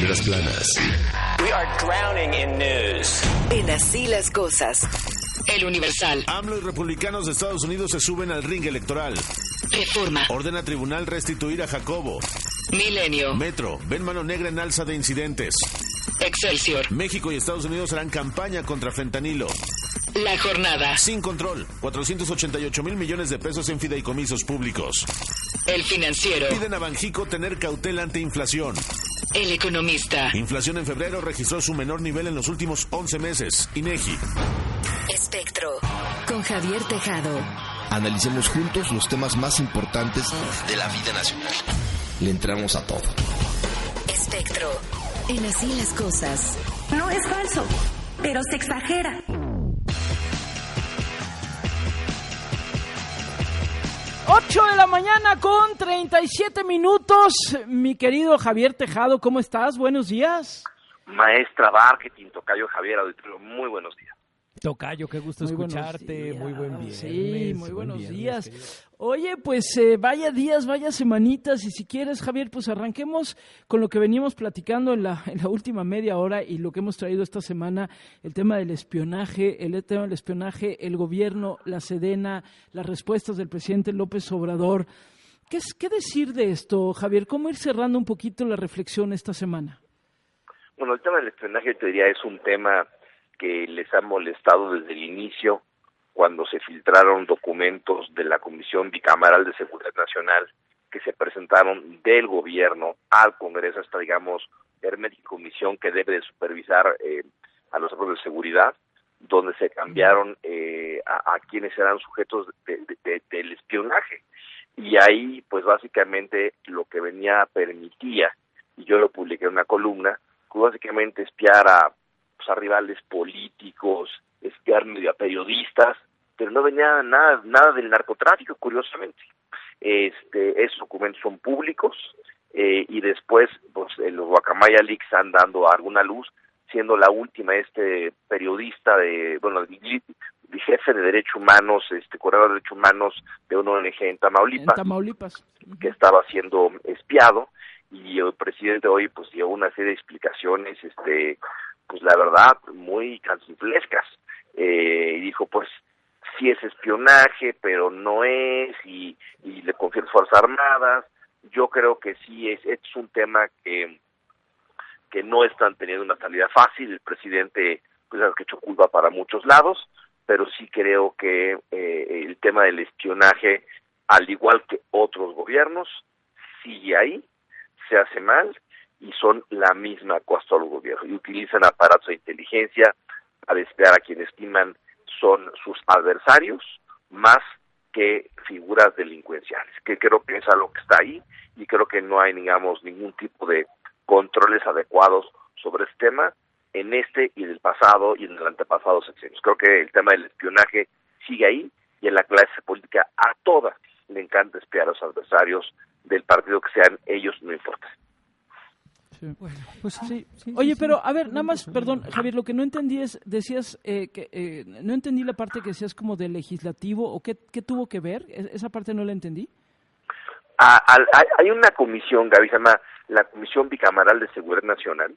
Primeras planas. We are drowning in news. En así las cosas. El Universal. AMLO y republicanos de Estados Unidos se suben al ring electoral. Reforma. Ordena tribunal restituir a Jacobo. Milenio. Metro. Ven mano negra en alza de incidentes. Excelsior. México y Estados Unidos harán campaña contra fentanilo. La jornada. Sin control. 488 mil millones de pesos en fideicomisos públicos. El financiero. Piden a Banjico tener cautela ante inflación. El economista. Inflación en febrero registró su menor nivel en los últimos 11 meses. INEGI. Espectro. Con Javier Tejado. Analicemos juntos los temas más importantes de la vida nacional. Le entramos a todo. Espectro. En así las cosas. No es falso, pero se exagera. 8 de la mañana con 37 minutos. Mi querido Javier Tejado, ¿cómo estás? Buenos días. Maestra Marketing, Tocayo Javier Auditorio, muy buenos días. Tocayo, qué gusto Muy buenos escucharte, días. muy buen viernes. Sí, muy buen buenos viernes, días. querido. Oye, pues eh, vaya días, vaya semanitas, y si quieres, Javier, pues arranquemos con lo que veníamos platicando en la, en la última media hora y lo que hemos traído esta semana, el tema del espionaje, el tema del espionaje, el gobierno, la Sedena, las respuestas del presidente López Obrador. ¿Qué, es, ¿Qué decir de esto, Javier? ¿Cómo ir cerrando un poquito la reflexión esta semana? Bueno, el tema del espionaje, te diría, es un tema que les ha molestado desde el inicio, cuando se filtraron documentos de la Comisión Bicameral de Seguridad Nacional que se presentaron del gobierno al Congreso, esta, digamos, hermética comisión que debe de supervisar eh, a los órganos de seguridad, donde se cambiaron eh, a, quienes eran sujetos de- de- de- del espionaje. Y ahí, pues básicamente lo que venía permitía, y yo lo publiqué en una columna, fue básicamente espiar a, pues, a rivales políticos, espiar medio a periodistas, pero no venía nada, nada del narcotráfico, curiosamente. Este, esos documentos son públicos eh, y después pues, eh, los Guacamaya Leaks están dando alguna luz, siendo la última este periodista de, bueno, jefe de derechos humanos, este corredor de derechos humanos de una ONG en En Tamaulipas Tamaulipas. que estaba siendo espiado y el presidente hoy pues dio una serie de explicaciones este pues la verdad muy cancinflescas eh, y dijo pues sí es espionaje pero no es y, y le confía a las fuerzas armadas. Yo creo que sí es es un tema que que no están teniendo una salida fácil. El presidente pues ha hecho culpa para muchos lados pero sí creo que eh, el tema del espionaje al igual que otros gobiernos sigue ahí se hace mal y son la misma cosa los gobiernos y utilizan aparatos de inteligencia para espiar a quienes estiman son sus adversarios más que figuras delincuenciales, que creo que es algo que está ahí y creo que no hay, digamos, ningún tipo de controles adecuados sobre este tema en este y en el pasado y en el antepasado sexenios. Creo que el tema del espionaje sigue ahí y en la clase política a todas le encanta espiar a los adversarios del partido que sean ellos, no importa. Bueno, pues sí, sí, Oye, sí, pero sí. a ver, nada más, perdón, Javier, lo que no entendí es, decías que eh, no entendí la parte que decías como del legislativo o qué, qué tuvo que ver, ¿E- esa parte no la entendí. A- al- hay, una comisión, Gaby, se llama la Comisión Bicameral de Seguridad Nacional.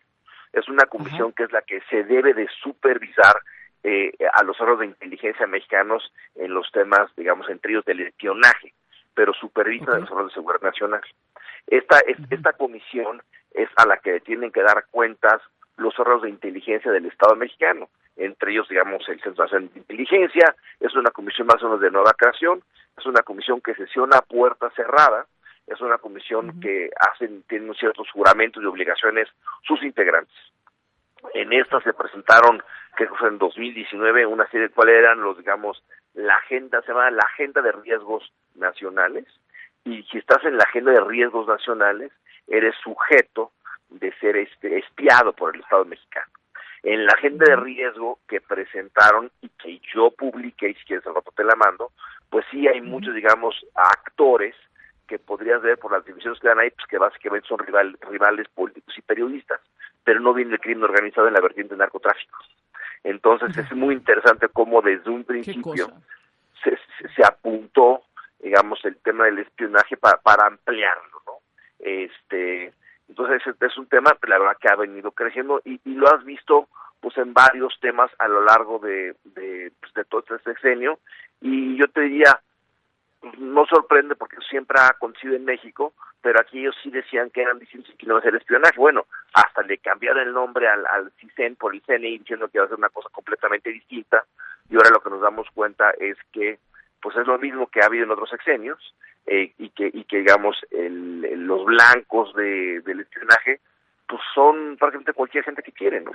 Es una comisión que es la que se debe de supervisar eh, a los órganos de inteligencia mexicanos en los temas, digamos, entre ellos del espionaje, pero supervisa a los órganos de seguridad nacional. Esta, es- esta comisión es a la que tienen que dar cuentas los órganos de inteligencia del Estado mexicano, entre ellos, digamos, el Centro Nacional de Inteligencia, es una comisión más o menos de nueva creación, es una comisión que sesiona a puerta cerrada, es una comisión que hacen, tienen ciertos juramentos y obligaciones sus integrantes. En esta se presentaron, que fue en 2019, una serie de cuáles eran los, digamos, la agenda, se llama la agenda de riesgos nacionales, y si estás en la agenda de riesgos nacionales, eres sujeto de ser este, espiado por el Estado mexicano. En la agenda de riesgo que presentaron y que yo publiqué, y si quieres al rato te la mando, pues sí hay muchos, digamos, actores que podrías ver por las divisiones que dan ahí, pues que básicamente son rival, rivales políticos y periodistas, pero no viene el crimen organizado en la vertiente de narcotráfico. Entonces es muy interesante cómo desde un principio se, se apuntó, digamos, el tema del espionaje para, para ampliarlo, ¿no? Este, Entonces es, un tema, la verdad, que ha venido creciendo y, lo has visto pues en varios temas a lo largo de, de, pues, de todo este sexenio y yo te diría, no sorprende porque siempre ha acontecido en México, pero aquí ellos sí decían que eran distintos que no iba a ser espionaje. Bueno, hasta le cambiaron el nombre al, al CISEN por el CNI diciendo que iba a ser una cosa completamente distinta y ahora lo que nos damos cuenta es que pues es lo mismo que ha habido en otros sexenios eh, y que y que digamos el, los blancos de, del espionaje pues son prácticamente cualquier gente que quiere, ¿no?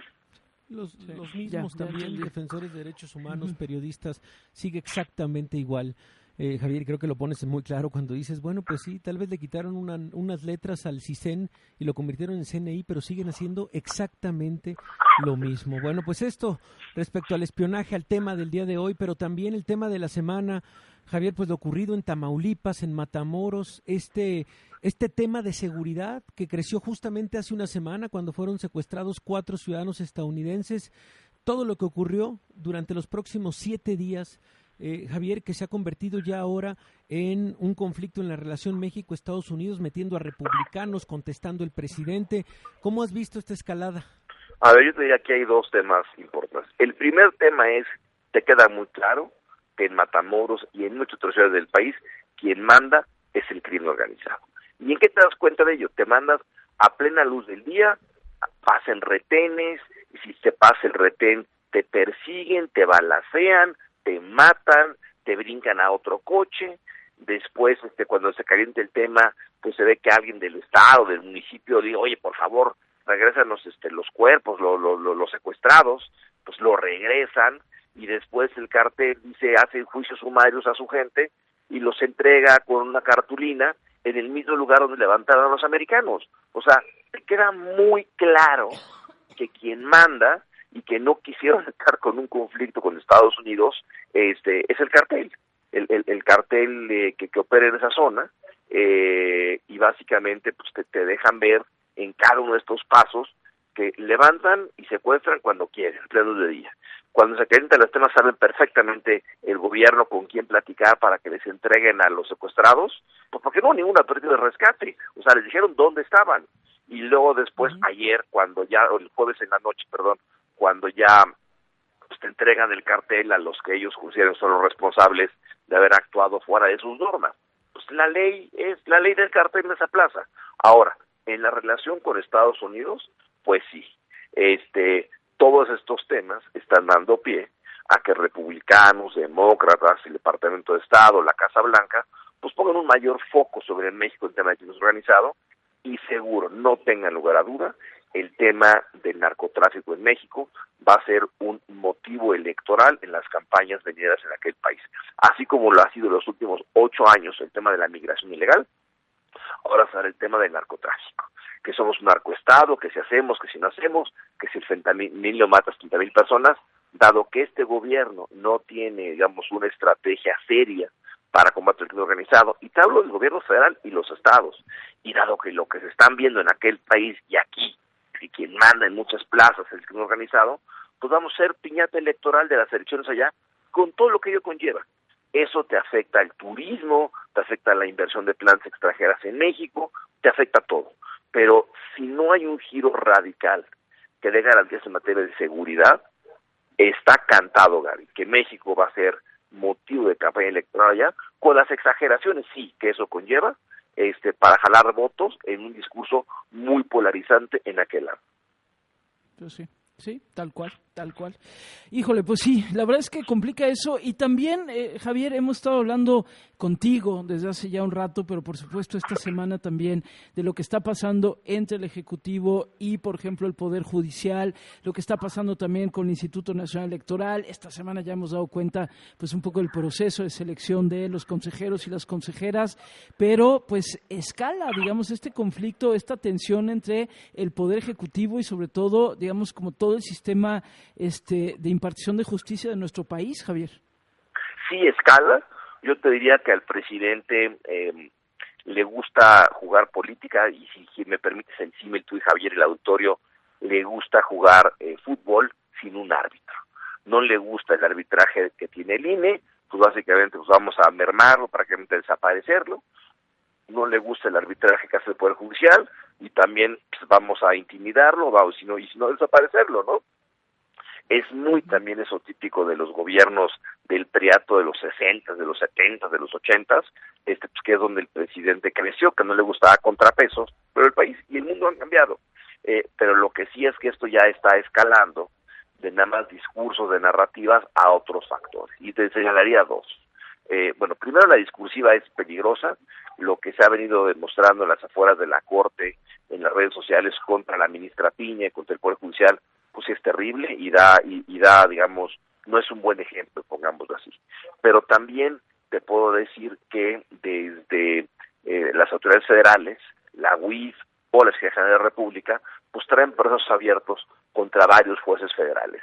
Los, los mismos también. Defensores de derechos humanos, periodistas, sigue exactamente igual. Eh, Javier, creo que lo pones muy claro cuando dices, bueno, pues sí, tal vez le quitaron unas letras al CISEN y lo convirtieron en CNI, pero siguen haciendo exactamente lo mismo. Bueno, pues esto respecto al espionaje, al tema del día de hoy, pero también el tema de la semana, Javier, pues lo ocurrido en Tamaulipas, en Matamoros, este, este tema de seguridad que creció justamente hace una semana cuando fueron secuestrados cuatro ciudadanos estadounidenses, todo lo que ocurrió durante los próximos siete días eh, Javier, que se ha convertido ya ahora en un conflicto en la relación México-Estados Unidos, metiendo a republicanos, contestando el presidente. ¿Cómo has visto esta escalada? A ver, yo te diría que hay dos temas importantes. El primer tema es, te queda muy claro que en Matamoros y en muchas otras ciudades del país, quien manda es el crimen organizado. ¿Y en qué te das cuenta de ello? Te mandas a plena luz del día, pasen retenes, y si se pasa el retén, te persiguen, te balacean, te matan, te brincan a otro coche, después este cuando se caliente el tema, pues se ve que alguien del estado, del municipio dice, "Oye, por favor, regrésanos este los cuerpos, los secuestrados", pues lo regresan y después el cartel dice hace juicios sumarios a su gente y los entrega con una cartulina en el mismo lugar donde levantaron a los americanos. O sea, queda muy claro que quien manda y que no quisieron estar con un conflicto con Estados Unidos, este, es el cartel, el, el, cartel eh, que, que opera en esa zona, eh, y básicamente pues te, te, dejan ver en cada uno de estos pasos que levantan y secuestran cuando quieren, pleno de día. Cuando se calientan los temas saben perfectamente el gobierno con quién platicar para que les entreguen a los secuestrados, pues porque no ninguna pérdida de rescate, o sea, les dijeron dónde estaban. Y luego después, ayer, cuando ya, o el jueves en la noche, perdón, cuando ya pues, entregan el cartel a los que ellos consideran son los responsables de haber actuado fuera de sus normas. Pues la ley es la ley del cartel en esa plaza. Ahora, en la relación con Estados Unidos, pues sí, este, todos estos temas están dando pie a que republicanos, demócratas, el Departamento de Estado, la Casa Blanca, pues pongan un mayor foco sobre México en tema de crimen organizado y seguro, no tengan lugar a duda, el tema del narcotráfico en México va a ser un motivo electoral en las campañas venideras en aquel país. Así como lo ha sido en los últimos ocho años el tema de la migración ilegal, ahora será el tema del narcotráfico. Que somos un narcoestado, que si hacemos, que si no hacemos, que si el fentanilo mata a 30 mil personas, dado que este gobierno no tiene, digamos, una estrategia seria para combatir el crimen organizado, y te hablo del gobierno federal y los estados, y dado que lo que se están viendo en aquel país y aquí y quien manda en muchas plazas el crimen organizado, pues vamos a ser piñata electoral de las elecciones allá con todo lo que ello conlleva. Eso te afecta al turismo, te afecta a la inversión de plantas extranjeras en México, te afecta a todo. Pero si no hay un giro radical que dé garantías en materia de seguridad, está cantado, Gaby, que México va a ser motivo de campaña electoral allá, con las exageraciones, sí, que eso conlleva, este, para jalar votos en un discurso muy polarizante en aquel lado. Pues sí, sí, tal cual tal cual. Híjole, pues sí, la verdad es que complica eso. Y también, eh, Javier, hemos estado hablando contigo desde hace ya un rato, pero por supuesto esta semana también, de lo que está pasando entre el Ejecutivo y, por ejemplo, el Poder Judicial, lo que está pasando también con el Instituto Nacional Electoral. Esta semana ya hemos dado cuenta, pues, un poco del proceso de selección de los consejeros y las consejeras, pero, pues, escala, digamos, este conflicto, esta tensión entre el Poder Ejecutivo y, sobre todo, digamos, como todo el sistema este, de impartición de justicia de nuestro país, Javier? Sí, escala. Yo te diría que al presidente eh, le gusta jugar política y si, me permites encima tú y Javier el auditorio, le gusta jugar eh, fútbol sin un árbitro. No le gusta el arbitraje que tiene el INE, pues básicamente pues vamos a mermarlo, prácticamente desaparecerlo. No le gusta el arbitraje que hace el Poder Judicial, y también pues, vamos a intimidarlo, vamos, si no, y si no desaparecerlo, ¿no? Es muy también eso típico de los gobiernos del priato de los 60, de los 70, de los 80, este, pues, que es donde el presidente creció, que no le gustaba contrapesos, pero el país y el mundo han cambiado. Eh, pero lo que sí es que esto ya está escalando de nada más discursos, de narrativas, a otros factores. Y te señalaría dos. Eh, bueno, primero la discursiva es peligrosa, lo que se ha venido demostrando en las afueras de la Corte, en las redes sociales contra la ministra Piña, contra el Poder Judicial, pues es terrible y da, y, da, digamos, no es un buen ejemplo, pongámoslo así. Pero también te puedo decir que desde eh, las autoridades federales, la UIF o la Secretaría de la República, pues traen procesos abiertos contra varios jueces federales.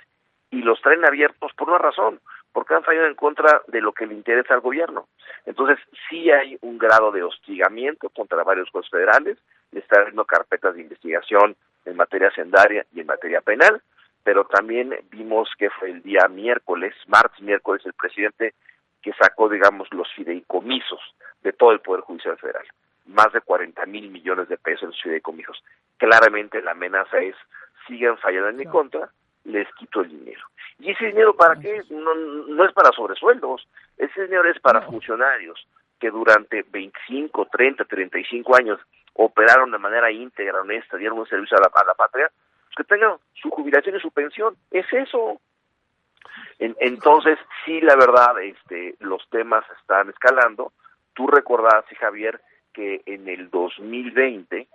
Y los traen abiertos por una razón, porque han fallado en contra de lo que le interesa al gobierno. Entonces, sí hay un grado de hostigamiento contra varios jueces federales, le están abriendo carpetas de investigación en materia sendaria y en materia penal, pero también vimos que fue el día miércoles, martes, miércoles, el presidente que sacó, digamos, los fideicomisos de todo el Poder Judicial Federal más de 40 mil millones de pesos en sus fideicomisos. Claramente la amenaza es, sigan fallando en mi contra, les quito el dinero. ¿Y ese dinero para qué? No, no es para sobresueldos, ese dinero es para funcionarios que durante 25, 30, 35 años operaron de manera íntegra, honesta, dieron un servicio a la, a la patria, pues que tengan su jubilación y su pensión. Es eso. entonces, sí, la verdad, este, los temas están escalando. Tú recordás, Javier, que en el 2020,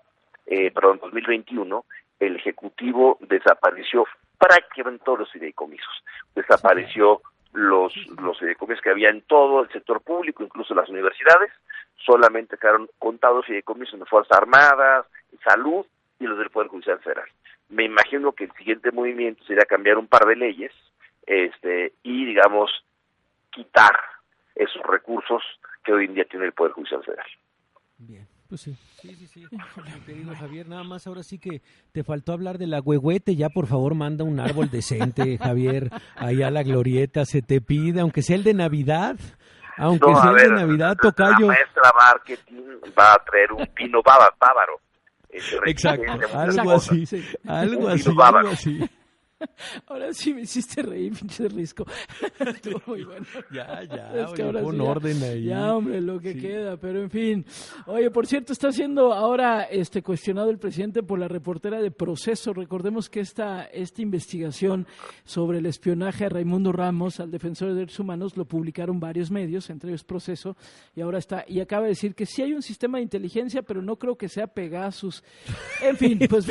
eh, perdón, 2021, el Ejecutivo desapareció prácticamente todos los fideicomisos. Desapareció los, los fideicomisos que había en todo el sector público, incluso las universidades, solamente quedaron contados fideicomisos de Fuerzas Armadas, Salud y los del Poder Judicial Federal. Me imagino que el siguiente movimiento sería cambiar un par de leyes este, y, digamos, quitar esos recursos que hoy en día tiene el Poder Judicial Federal. Bien, pues sí. Sí, sí, sí. Mi querido Javier, nada más ahora sí que te faltó hablar de la huehuete. Ya, por favor, manda un árbol decente, Javier, allá a la glorieta. Se te pide, aunque sea el de Navidad. Aunque sea el de Navidad, tocayo. La maestra marketing va a traer un pino bávaro. Exacto, algo así, algo así, algo así. Ahora sí me hiciste reír, pinche risco. Estuvo muy bueno. Ya, ya, es que ahora pon orden ahí. Ya, hombre, lo que queda, pero en fin. Oye, por cierto, está siendo ahora este cuestionado el presidente por la reportera de Proceso. Recordemos que esta, esta investigación sobre el espionaje a Raimundo Ramos, al defensor de derechos humanos, lo publicaron varios medios, entre ellos Proceso, y ahora está, y acaba de decir que sí hay un sistema de inteligencia, pero no creo que sea Pegasus. En fin, pues,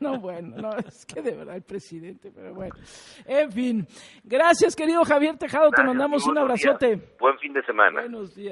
no, bueno, no, es que de verdad el presidente pero bueno. En fin, gracias querido Javier Tejado, te mandamos un abrazote. Buen fin de semana. Buenos días.